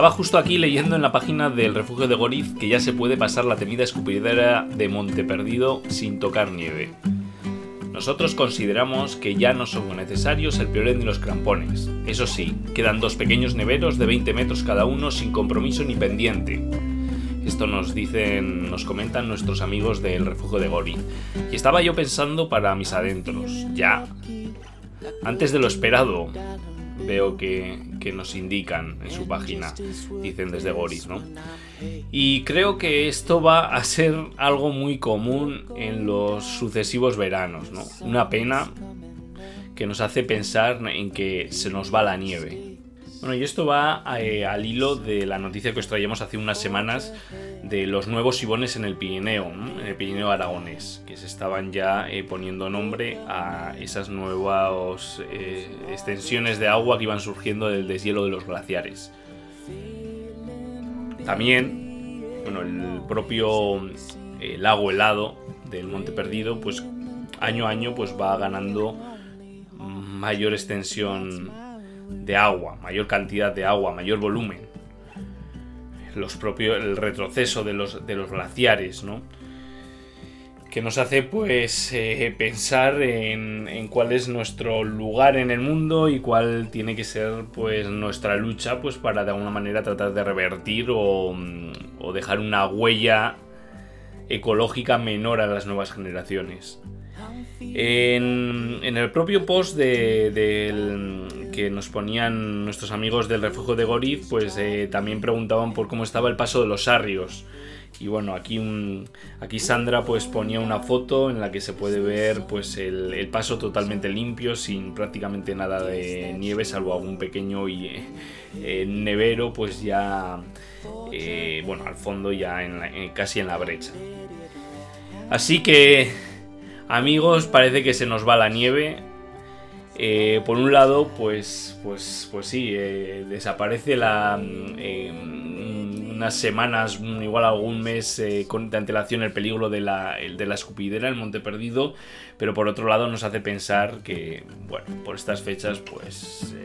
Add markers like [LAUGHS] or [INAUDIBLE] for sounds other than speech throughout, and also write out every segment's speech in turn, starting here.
Estaba justo aquí leyendo en la página del refugio de Goriz que ya se puede pasar la temida escupidera de Monte Perdido sin tocar nieve. Nosotros consideramos que ya no son necesarios el piolén ni los crampones. Eso sí, quedan dos pequeños neveros de 20 metros cada uno sin compromiso ni pendiente. Esto nos dicen, nos comentan nuestros amigos del refugio de Goriz. Y estaba yo pensando para mis adentros, ya. Antes de lo esperado, veo que, que nos indican en su página, dicen desde Goriz, ¿no? Y creo que esto va a ser algo muy común en los sucesivos veranos, ¿no? Una pena que nos hace pensar en que se nos va la nieve. Bueno, y esto va eh, al hilo de la noticia que os traíamos hace unas semanas de los nuevos sibones en el Pirineo, en el Pirineo aragonés, que se estaban ya eh, poniendo nombre a esas nuevas eh, extensiones de agua que iban surgiendo del deshielo de los glaciares. También, bueno, el propio lago helado del Monte Perdido, pues año a año pues va ganando mayor extensión de agua, mayor cantidad de agua, mayor volumen. Los propios, el retroceso de los, de los glaciares, ¿no? Que nos hace pues eh, pensar en, en, cuál es nuestro lugar en el mundo y cuál tiene que ser pues nuestra lucha pues para de alguna manera tratar de revertir o, o dejar una huella ecológica menor a las nuevas generaciones. En, en el propio post de, del que nos ponían nuestros amigos del refugio de Goriz, pues eh, también preguntaban por cómo estaba el paso de los sarrios. Y bueno, aquí, un, aquí Sandra pues ponía una foto en la que se puede ver pues el, paso totalmente limpio, sin prácticamente nada de nieve, salvo algún pequeño y, eh, nevero, pues ya, eh, bueno, al fondo ya en en, casi en la brecha. Así que, amigos, parece que se nos va la nieve. Eh, por un lado, pues, pues, pues sí, eh, desaparece la, eh, unas semanas, igual algún mes con, de antelación el peligro de la, de la escupidera, el Monte Perdido, pero por otro lado nos hace pensar que, bueno, por estas fechas, pues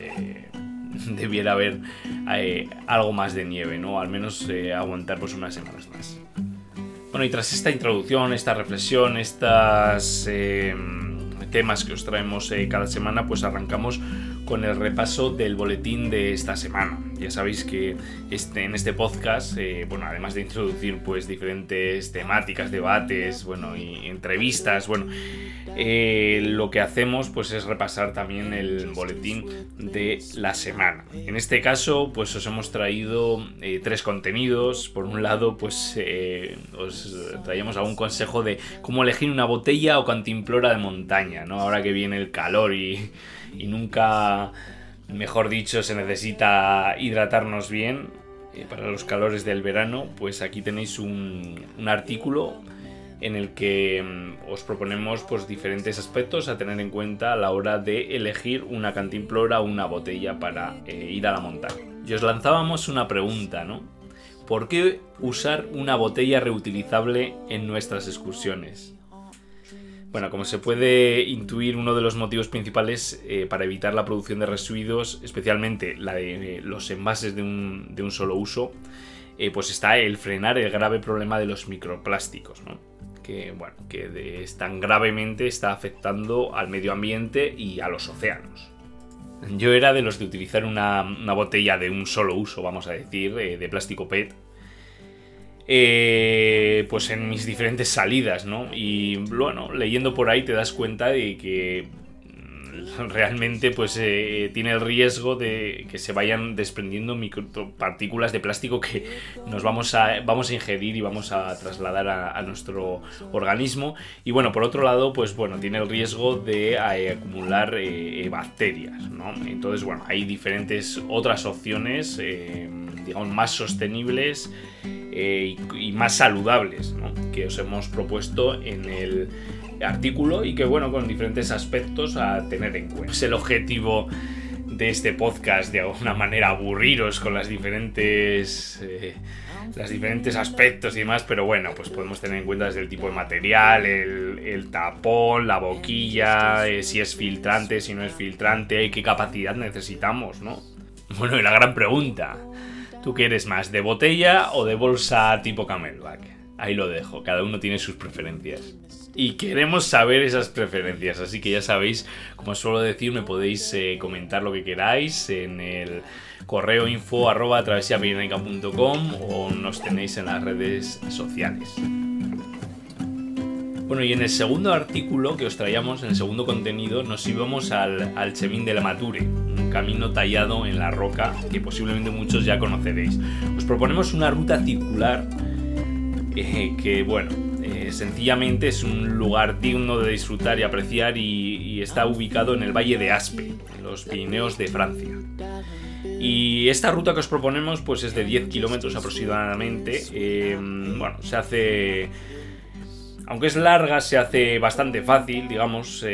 [LAUGHS] debiera haber algo más de nieve, ¿no? Al menos aguantar pues unas semanas más. Bueno, y tras esta introducción, esta reflexión, estas eh, temas que os traemos eh, cada semana, pues arrancamos con el repaso del boletín de esta semana. Ya sabéis que este, en este podcast, eh, bueno, además de introducir pues diferentes temáticas, debates, bueno, y entrevistas, bueno, eh, lo que hacemos pues es repasar también el boletín de la semana. En este caso, pues os hemos traído eh, tres contenidos. Por un lado, pues os traíamos algún consejo de cómo elegir una botella o cantimplora de montaña, ¿no? Ahora que viene el calor y, y nunca, mejor dicho, se necesita hidratarnos bien para los calores del verano, pues aquí tenéis un, un artículo en el que mm, os proponemos pues, diferentes aspectos a tener en cuenta a la hora de elegir una cantimplora o una botella para eh, ir a la montaña. Y os lanzábamos una pregunta, ¿no? ¿Por qué usar una botella reutilizable en nuestras excursiones? Bueno, como se puede intuir, uno de los motivos principales eh, para evitar la producción de residuos, especialmente la de eh, los envases de un, solo uso, eh, pues está el frenar el grave problema de los microplásticos, ¿no? que, bueno, que tan gravemente está afectando al medio ambiente y a los océanos. Yo era de los de utilizar una, botella de un solo uso, vamos a decir, de plástico PET. Eh, pues en mis diferentes salidas, ¿no? Y bueno, leyendo por ahí te das cuenta de que [LAUGHS] realmente pues eh, tiene el riesgo de que se vayan desprendiendo micropartículas de plástico que nos vamos a, vamos a ingerir y vamos a trasladar a, nuestro organismo y bueno por otro lado pues bueno tiene el riesgo de eh, acumular eh, bacterias ¿no? entonces bueno hay diferentes otras opciones digamos más sostenibles y, más saludables que os hemos propuesto en el artículo y que bueno con diferentes aspectos a tener en cuenta. Es el objetivo de este podcast de alguna manera aburriros con las diferentes eh, los diferentes aspectos y demás, pero bueno, pues podemos tener en cuenta desde el tipo de material, el, tapón, la boquilla, eh, si es filtrante, si no es filtrante, qué capacidad necesitamos, ¿no? Bueno, y la gran pregunta, ¿tú qué eres más, de botella o de bolsa tipo camelback? Ahí lo dejo, cada uno tiene sus preferencias. Y queremos saber esas preferencias, así que ya sabéis, como suelo decir, me podéis eh, comentar lo que queráis en el correo info arroba o nos tenéis en las redes sociales. Bueno, y en el segundo artículo que os traíamos, en el segundo contenido, nos íbamos al, al Chemín de la Mature, un camino tallado en la roca que posiblemente muchos ya conoceréis. Os proponemos una ruta circular eh, que, bueno, eh, sencillamente es un lugar digno de disfrutar y apreciar y, está ubicado en el Valle de Aspe, en los Pirineos de Francia. Y esta ruta que os proponemos pues es de 10 kilómetros aproximadamente. Eh, bueno, se hace... Aunque es larga, se hace bastante fácil, digamos,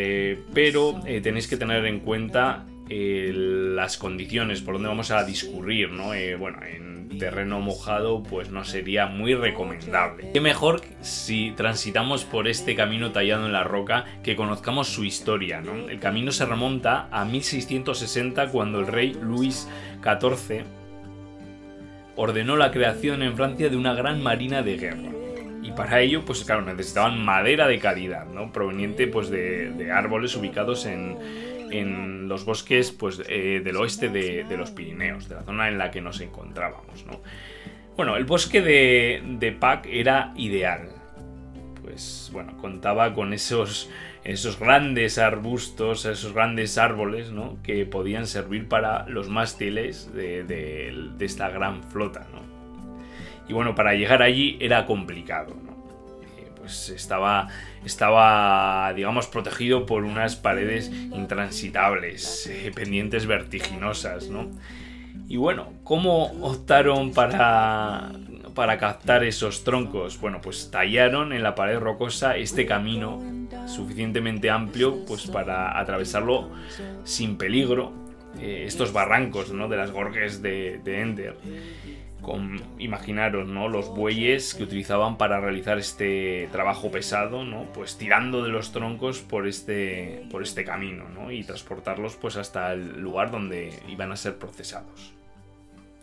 pero tenéis que tener en cuenta las condiciones por donde vamos a discurrir, ¿no? Eh, bueno, en terreno mojado pues no sería muy recomendable. Qué mejor si transitamos por este camino tallado en la roca que conozcamos su historia, ¿no? El camino se remonta a 1660 cuando el rey Luis XIV ordenó la creación en Francia de una gran marina de guerra. Y para ello, pues claro, necesitaban madera de calidad, ¿no? Proveniente pues de árboles ubicados en, en los bosques pues, eh, del oeste de, los Pirineos, de la zona en la que nos encontrábamos. ¿no? Bueno, el bosque de, de Pac era ideal. Pues bueno, contaba con esos, esos grandes arbustos, esos grandes árboles, ¿no? Que podían servir para los mástiles de, de, de esta gran flota, ¿no? Y bueno, para llegar allí era complicado, ¿no? Pues estaba, estaba, digamos, protegido por unas paredes intransitables, eh, pendientes vertiginosas, ¿no? Y bueno, ¿cómo optaron para, para captar esos troncos? Bueno, pues tallaron en la pared rocosa este camino suficientemente amplio pues para atravesarlo sin peligro, eh, estos barrancos, ¿no? De las gorges de, de Ender imaginaros, ¿no? Los bueyes que utilizaban para realizar este trabajo pesado, ¿no? Pues tirando de los troncos por este, por este camino, ¿no? Y transportarlos pues hasta el lugar donde iban a ser procesados.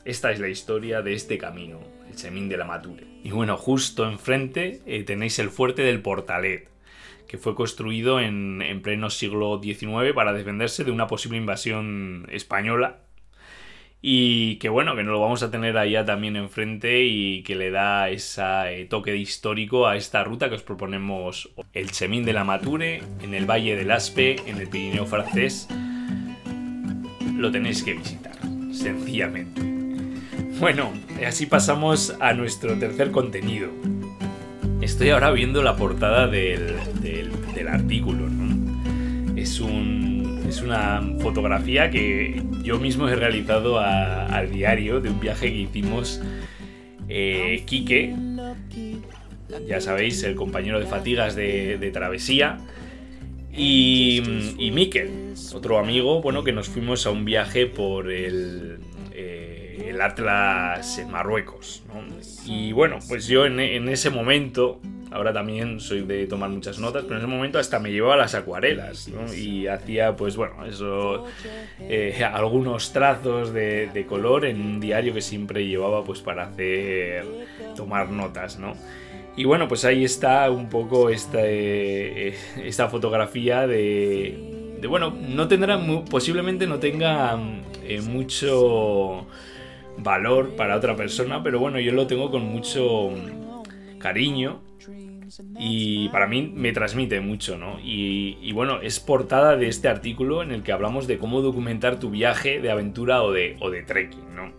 Esta es la historia de este camino, el Semín de la Mature. Y bueno, justo enfrente eh, tenéis el fuerte del Portalet, que fue construido en, en pleno siglo XIX para defenderse de una posible invasión española y que bueno, que no lo vamos a tener allá también enfrente y que le da ese toque histórico a esta ruta que os proponemos el Chemín de la Mature, en el Valle del Aspe, en el Pirineo francés. Lo tenéis que visitar, sencillamente. Bueno, así pasamos a nuestro tercer contenido. Estoy ahora viendo la portada del, del, del artículo, ¿no? Es un es una fotografía que yo mismo he realizado a, al diario de un viaje que hicimos eh, Quique, ya sabéis, el compañero de fatigas de, travesía, y, y Miquel, otro amigo, bueno, que nos fuimos a un viaje por el, eh, el Atlas en Marruecos. Y bueno, pues yo en ese momento Ahora también soy de tomar muchas notas, pero en ese momento hasta me llevaba las acuarelas, ¿no? Y hacía, pues bueno, eso, eh, algunos trazos de, de, color en un diario que siempre llevaba, pues para hacer, tomar notas, ¿no? Y bueno, pues ahí está un poco esta, eh, esta fotografía de, bueno, no tendrá, posiblemente no tenga eh, mucho valor para otra persona, pero bueno, yo lo tengo con mucho cariño y para mí me transmite mucho, ¿no? Y, bueno, es portada de este artículo en el que hablamos de cómo documentar tu viaje de aventura o de, trekking, ¿no?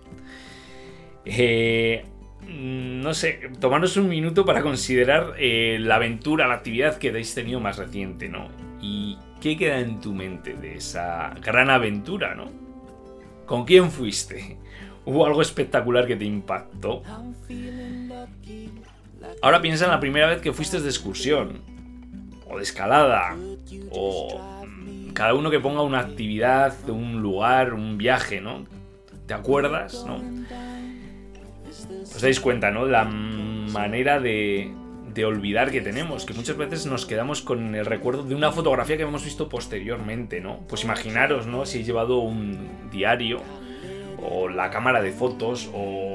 Eh, no sé, tomarnos un minuto para considerar eh, la aventura, la actividad que habéis tenido más reciente, ¿no? Y qué queda en tu mente de esa gran aventura, ¿no? ¿Con quién fuiste? [LAUGHS] ¿Hubo algo espectacular que te impactó? Ahora piensa en la primera vez que fuiste de excursión, o de escalada, o mm, cada uno que ponga una actividad, un lugar, un viaje, ¿no? ¿Te acuerdas, no? Os dais cuenta, ¿no? La manera de, de olvidar que tenemos, que muchas veces nos quedamos con el recuerdo de una fotografía que hemos visto posteriormente, ¿no? Pues imaginaros, ¿no? Si he llevado un diario, o la cámara de fotos, o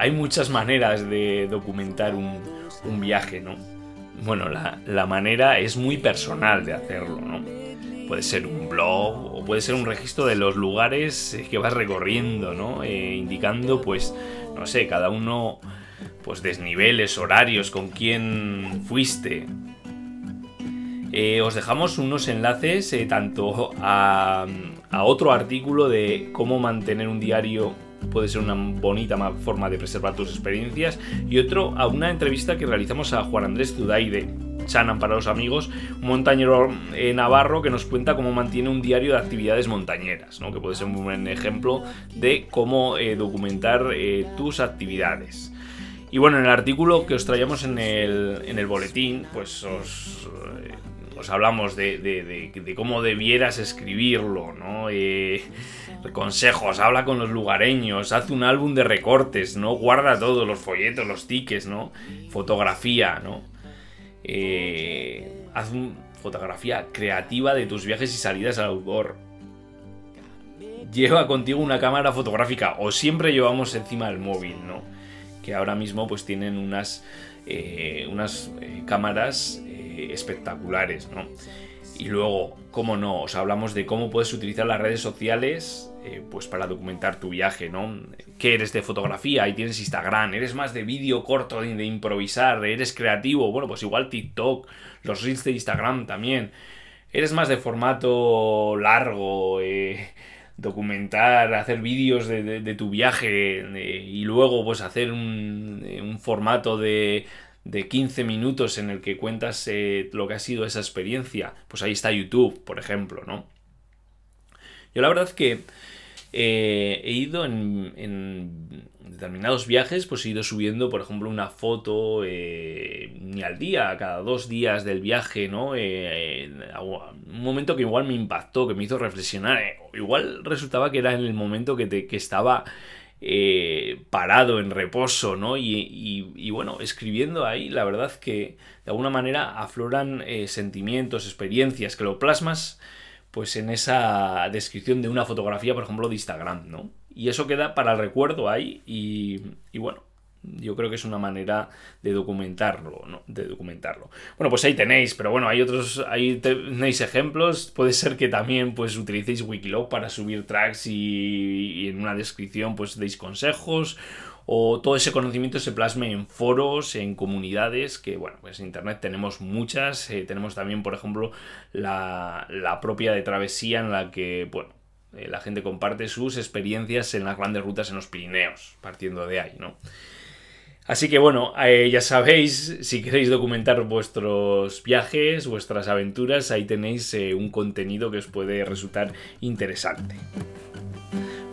hay muchas maneras de documentar un, viaje, ¿no? Bueno, la, manera es muy personal de hacerlo, ¿no? Puede ser un blog o puede ser un registro de los lugares que vas recorriendo, ¿no? Eh, indicando, pues, no sé, cada uno, pues, desniveles, horarios, con quién fuiste. Eh, os dejamos unos enlaces eh, tanto a, a otro artículo de cómo mantener un diario puede ser una bonita forma de preservar tus experiencias. Y otro, a una entrevista que realizamos a Juan Andrés Zudaide, Chanan para los amigos, un montañero eh, navarro que nos cuenta cómo mantiene un diario de actividades montañeras, ¿no? que puede ser un buen ejemplo de cómo eh, documentar eh, tus actividades. Y bueno, en el artículo que os traíamos en el, en el boletín, pues os, os hablamos de, de, cómo debieras escribirlo, ¿no? consejos, habla con los lugareños, haz un álbum de recortes, ¿no? Guarda todos los folletos, los tickets, ¿no? Fotografía, ¿no? Eh, haz una fotografía creativa de tus viajes y salidas al outdoor. Lleva contigo una cámara fotográfica o siempre llevamos encima el móvil, ¿no? Que ahora mismo pues tienen unas, eh, unas eh, cámaras espectaculares, ¿no? Y luego, cómo no, os hablamos de cómo puedes utilizar las redes sociales eh, pues para documentar tu viaje, ¿no? ¿Qué eres de fotografía? Ahí tienes Instagram, eres más de vídeo corto, de, improvisar, eres creativo, bueno, pues igual TikTok, los reels de Instagram también. Eres más de formato largo, eh, documentar, hacer vídeos de, tu viaje eh, y luego pues hacer un formato de, de 15 minutos en el que cuentas lo que ha sido esa experiencia, pues ahí está YouTube, por ejemplo, ¿no? Yo la verdad que eh, he ido en, determinados viajes, pues he ido subiendo, por ejemplo, una foto eh, ni al día, cada dos días del viaje, ¿no? Eh, un momento que igual me impactó, que me hizo reflexionar. igual resultaba que era en el momento que, que estaba parado, en reposo, ¿no? Y, bueno, escribiendo ahí, la verdad que de alguna manera afloran sentimientos, experiencias, que lo plasmas pues en esa descripción de una fotografía, por ejemplo, de Instagram, ¿no? Y eso queda para el recuerdo ahí y bueno, yo creo que es una manera de documentarlo, ¿no? De documentarlo. Bueno, pues ahí tenéis, pero bueno, hay otros, ahí tenéis ejemplos. Puede ser que también pues utilicéis Wikiloc para subir tracks y, y en una descripción pues deis consejos o todo ese conocimiento se plasme en foros, en comunidades, que bueno, pues en Internet tenemos muchas, eh, tenemos también, por ejemplo, la, propia de travesía en la que, bueno, eh, la gente comparte sus experiencias en las grandes rutas en los Pirineos, partiendo de ahí, ¿no? Así que bueno, eh, ya sabéis, si queréis documentar vuestros viajes, vuestras aventuras, ahí tenéis un contenido que os puede resultar interesante.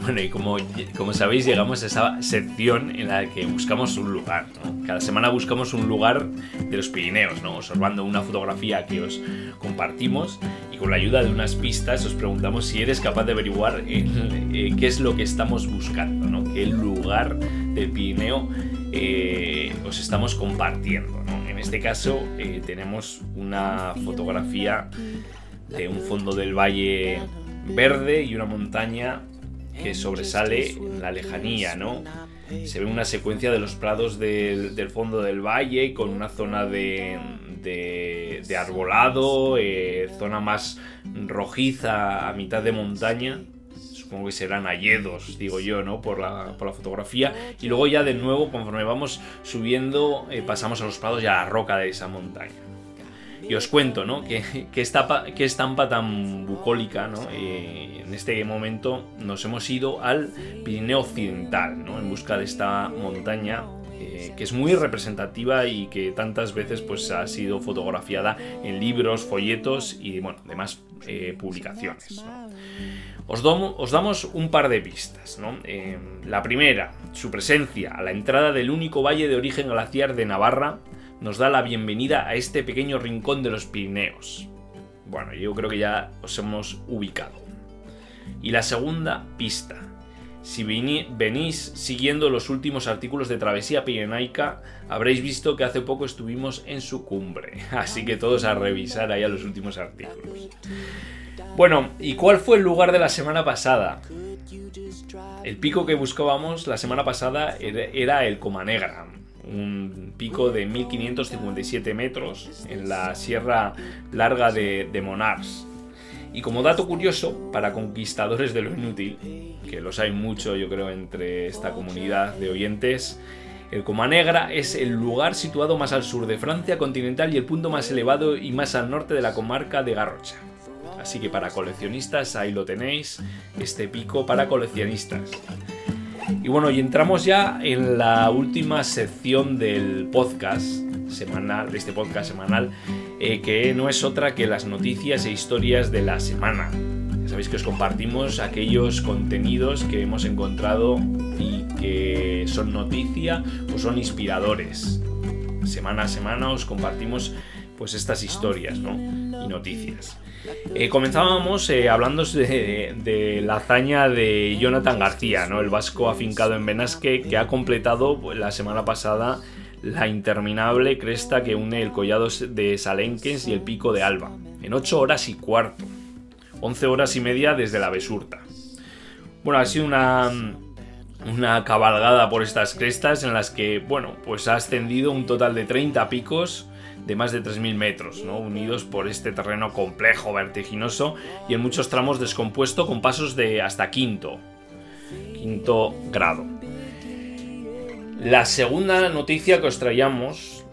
Bueno, y como, sabéis, llegamos a esa sección en la que buscamos un lugar. Cada semana buscamos un lugar de los Pirineos, ¿no? observando una fotografía que os compartimos y con la ayuda de unas pistas os preguntamos si eres capaz de averiguar eh, qué es lo que estamos buscando, ¿no? qué lugar del Pirineo eh, os estamos compartiendo. En este caso eh, tenemos una fotografía de un fondo del valle verde y una montaña que sobresale en la lejanía, ¿no? se ve una secuencia de los prados del, del fondo del valle con una zona de, de, de arbolado, eh, zona más rojiza a mitad de montaña. Supongo que serán alledos, digo yo, ¿no? Por la, por la fotografía. Y luego ya de nuevo, conforme vamos subiendo, eh, pasamos a los prados y a la roca de esa montaña. Y os cuento, ¿no? Que, que, esta, que estampa tan bucólica, ¿no? En este momento nos hemos ido al Pirineo Occidental, ¿no? En busca de esta montaña eh, que es muy representativa y que tantas veces pues, ha sido fotografiada en libros, folletos y bueno, demás eh, publicaciones. os, damos un par de pistas. ¿no? Eh, la primera, su presencia a la entrada del único valle de origen glaciar de Navarra nos da la bienvenida a este pequeño rincón de los Pirineos. Bueno, yo creo que ya os hemos ubicado. Y la segunda pista, si venís siguiendo los últimos artículos de Travesía Pirenaica, habréis visto que hace poco estuvimos en su cumbre. [LAUGHS] Así que todos a revisar ahí a los últimos artículos. Bueno, ¿y cuál fue el lugar de la semana pasada? El pico que buscábamos la semana pasada era el Comanegra, un pico de 1557 metros en la Sierra Larga de, de Monars. Y como dato curioso, para conquistadores de lo inútil, que los hay mucho yo creo entre esta comunidad de oyentes, el Comanegra es el lugar situado más al sur de Francia continental y el punto más elevado y más al norte de la comarca de Garrocha. Así que para coleccionistas ahí lo tenéis, este pico para coleccionistas. Y bueno, y entramos ya en la última sección del podcast semanal, de este podcast semanal, eh, que no es otra que las noticias e historias de la semana. Ya sabéis que os compartimos aquellos contenidos que hemos encontrado y que son noticia o son inspiradores. Semana a semana os compartimos pues estas historias ¿no? Y noticias. Eh, comenzábamos eh, hablando de, de, la hazaña de Jonathan García, ¿no? el vasco afincado en Benasque, que ha completado pues, la semana pasada la interminable cresta que une el collado de Salenques y el pico de Alba, en 8 horas y cuarto, 11 horas y media desde la Besurta. Bueno, ha sido una, una cabalgada por estas crestas en las que, bueno, pues ha ascendido un total de 30 picos de más de 3.000 metros, ¿no? unidos por este terreno complejo, vertiginoso y en muchos tramos descompuesto con pasos de hasta quinto, quinto grado. La segunda noticia que os traíamos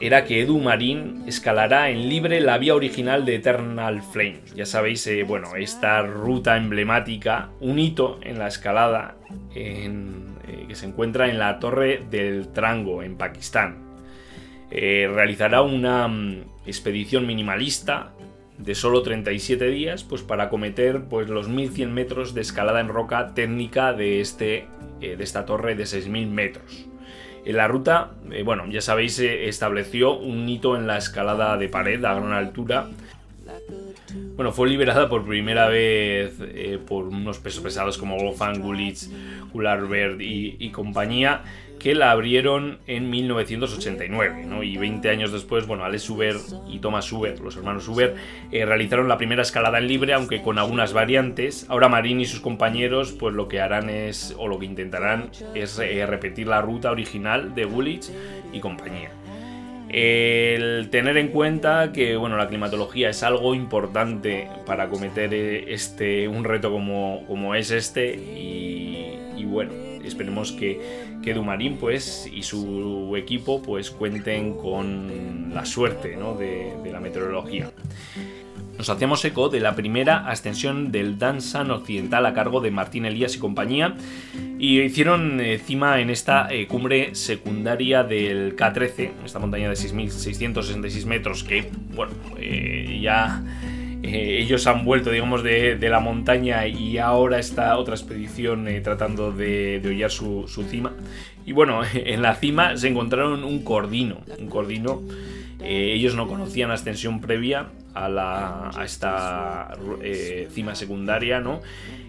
era que Edu Marín escalará en libre la vía original de Eternal Flame. Ya sabéis, eh, bueno, esta ruta emblemática, un hito en la escalada eh, que se encuentra en la Torre del Trango, en Pakistán. Eh, realizará una um, expedición minimalista de solo 37 días pues para acometer pues, los 1100 metros de escalada en roca técnica de, este, eh, de esta torre de 6000 metros. En la ruta, eh, bueno, ya sabéis, se estableció un hito en la escalada de pared a gran altura. Bueno, fue liberada por primera vez eh, por unos pesos pesados como Wolfgang Gulitz, Gularbert y, y compañía que la abrieron en 1989, ¿no? Y 20 años después, bueno, Alex Huber y Thomas Huber, los hermanos Huber, eh, realizaron la primera escalada en libre, aunque con algunas variantes. Ahora Marín y sus compañeros, pues lo que harán es, o lo que intentarán, es eh, repetir la ruta original de Woolwich y compañía. El tener en cuenta que bueno, la climatología es algo importante para acometer eh, este, un reto como, como es este y, bueno, esperemos que, que Dumarín pues, y su equipo pues, cuenten con la suerte ¿no? de, de, la meteorología. Nos hacíamos eco de la primera ascensión del Dansan Occidental a cargo de Martín Elías y compañía y hicieron eh, cima en esta eh, cumbre secundaria del K13, esta montaña de 6.666 metros que, bueno, eh, ya ellos han vuelto, digamos, de, la montaña y ahora está otra expedición tratando de, de hollar su, cima. Y bueno, [LAUGHS] en la cima se encontraron un cordino, un cordino. Ellos no conocían ascensión previa a, la, esta cima secundaria, ¿no?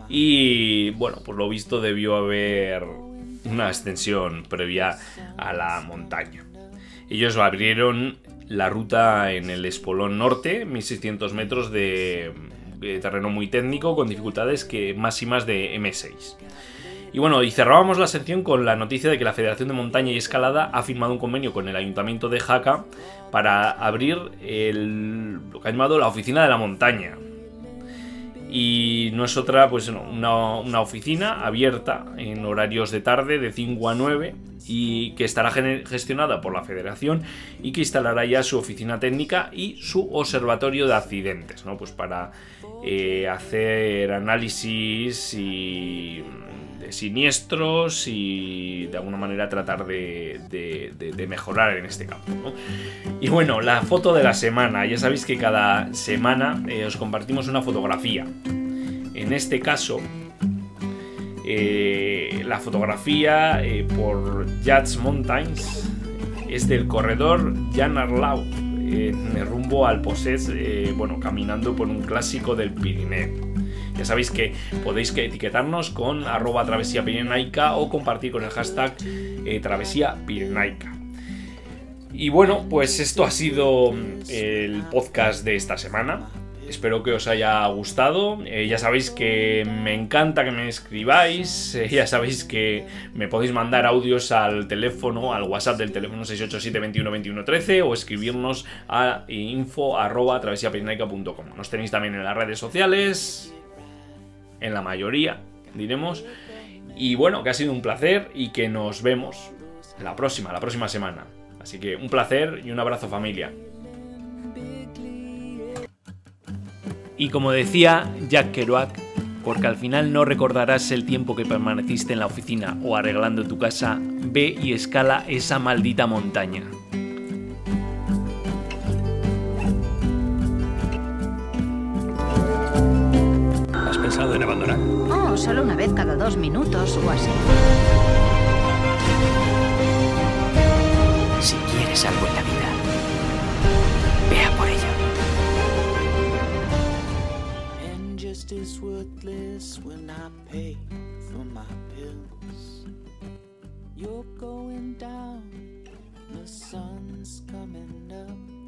Y bueno, por lo visto debió haber una ascensión previa a la montaña. Ellos lo abrieron la ruta en el espolón norte, 1600 metros de, de terreno muy técnico con dificultades que máximas de M6. Y bueno, y cerrábamos la sección con la noticia de que la Federación de Montaña y Escalada ha firmado un convenio con el Ayuntamiento de Jaca para abrir lo que ha llamado la Oficina de la Montaña. Y no es otra, pues una, una oficina abierta en horarios de tarde de 5 a 9 y que estará gestionada por la Federación y que instalará ya su oficina técnica y su observatorio de accidentes, ¿no? Pues para eh, hacer análisis y de siniestros y de alguna manera tratar de, mejorar en este campo. Y bueno, la foto de la semana. Ya sabéis que cada semana eh, os compartimos una fotografía. En este caso, eh, la fotografía eh, por Jats Mountains es del corredor Jan Arlau, rumbo al Posés, bueno, caminando por un clásico del Pirineo. Ya sabéis que podéis etiquetarnos con arroba travesía o compartir con el hashtag eh, travesía. Y bueno, pues esto ha sido el podcast de esta semana. Espero que os haya gustado. Eh, ya sabéis que me encanta que me escribáis. Eh, ya sabéis que me podéis mandar audios al teléfono, al WhatsApp del teléfono 687 o escribirnos a info arroba Nos tenéis también en las redes sociales en la mayoría, diremos. Y bueno, que ha sido un placer y que nos vemos la próxima, la próxima semana. Así que un placer y un abrazo familia. Y como decía Jack Kerouac, porque al final no recordarás el tiempo que permaneciste en la oficina o arreglando tu casa, ve y escala esa maldita montaña. pensado en abandonar? Oh, solo una vez cada dos minutos o así. Si quieres algo en la vida, vea por ello. And just as worthless when I pay for my pills. You're going down, the sun's coming up.